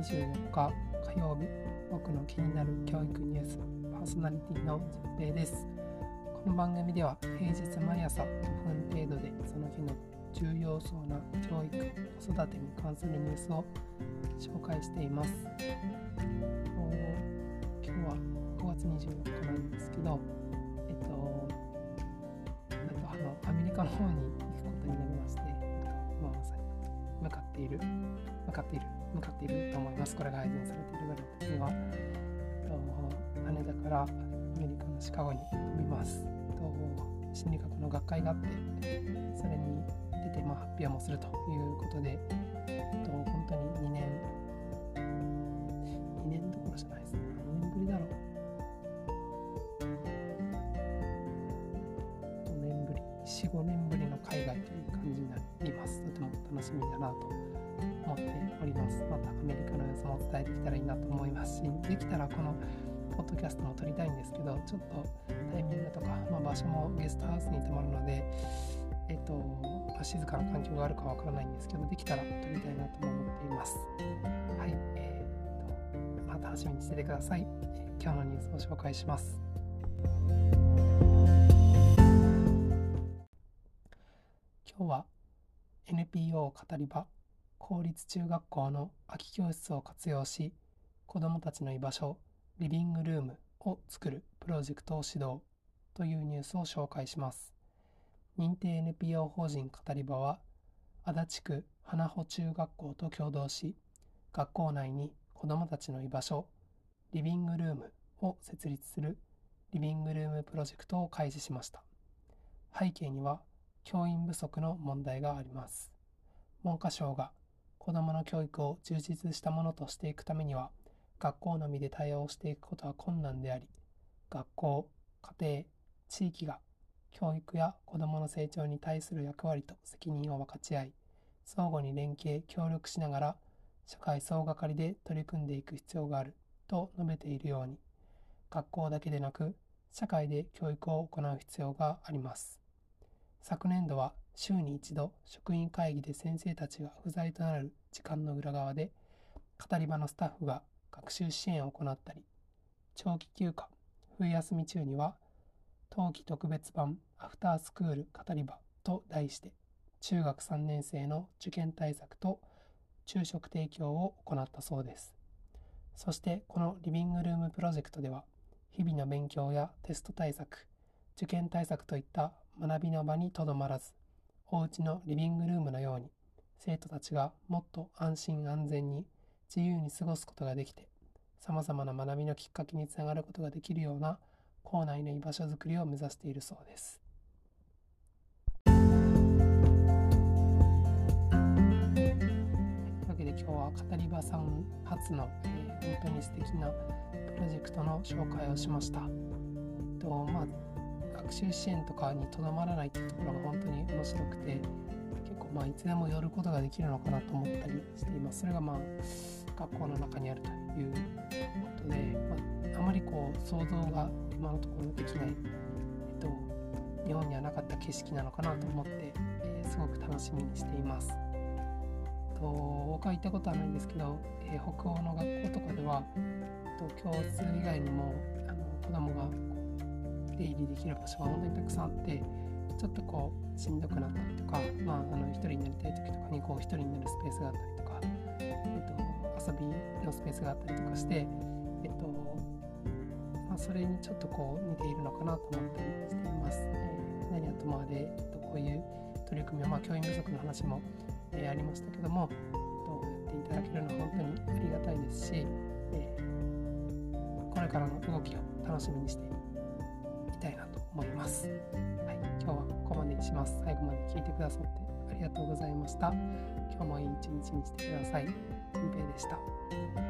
24日火曜日僕の気になる教育ニュースパーソナリティのじっぺいです。この番組では平日毎朝5分程度でその日の重要そうな教育子育てに関するニュースを紹介しています。今日は5月24日なんですけどえっとあのアメリカの方に行くことになりまして、まあ、まさに向かっている向かっている向かっていると思います。これが配信されているぐらいの時には、羽田からアメリカのシカゴに飛びます。心理学の学会があって、それに出て、まあ、発表もするということで、と本当に2年、2年どころじゃないですね。何年ぶりだろう。5年ぶり、4、5年ぶりの海外という感じになります。とても楽しみだなと思っております。またアメリカの様子も伝えできたらいいなと思いますし、できたらこのポッドキャストも撮りたいんですけど、ちょっとタイミングとか、まあ、場所もゲストハウスに泊まるので、えっと、まあ、静かな環境があるかわからないんですけど、できたら撮りたいなとも思っています。はい、えー、っと、また楽しみにしててください。今日のニュースを紹介します。今日は NPO 語り場公立中学校の空き教室を活用し子どもたちの居場所リビングルームを作るプロジェクトを指導というニュースを紹介します。認定 NPO 法人語り場は足立区花穂中学校と共同し学校内に子どもたちの居場所リビングルームを設立するリビングルームプロジェクトを開始しました。背景には教員不足の問題があります。文科省が子どもの教育を充実したものとしていくためには学校のみで対応していくことは困難であり学校家庭地域が教育や子どもの成長に対する役割と責任を分かち合い相互に連携協力しながら社会総がかりで取り組んでいく必要があると述べているように学校だけでなく社会で教育を行う必要があります。昨年度は週に一度職員会議で先生たちが不在となる時間の裏側で語り場のスタッフが学習支援を行ったり長期休暇冬休み中には冬季特別版アフタースクール語り場と題して中学3年生の受験対策と昼食提供を行ったそうです。そしてこのリビングルームプロジェクトでは日々の勉強やテスト対策受験対策といった学びの場にとどまらずお家のリビングルームのように生徒たちがもっと安心安全に自由に過ごすことができてさまざまな学びのきっかけにつながることができるような校内の居場所づくりを目指しているそうです。というわけで今日は語り場さん初の、えー、本当に素敵なプロジェクトの紹介をしました。とまあ学習支援とかにとどまらないっていうところが本当に面白くまあいつでも寄ることができるのかなと思ったりしていますそれがまあ学校の中にあるということで、まあ、あまりこう想像が今のところできない、えっと、日本にはなかった景色なのかなと思って、えー、すごく楽しみにしています。と僕は行ったことはないんですけど、えー、北欧の学校とかではえっと教室以外にもあの子供が出入りできる場所が本当にたくさんあってちょっとこうしんどくなったりとか、まあ、あの一人になりたい時とかにこう一人になるスペースがあったりとか、えっと、遊びのスペースがあったりとかして、えっとまあ、それにちょっとこう似ているのかなと思ったりしています。えー、何はとまで、えっと、こういう取り組みは、まあ、教員不足の話も、えー、ありましたけども、えっと、やっていただけるのは本当にありがたいですし、えー、これからの動きを楽しみにしています。たいなと思います。はい、今日はします。最後まで聞いてくださってありがとうございました。今日もいい一日にしてください。じんぺいでした。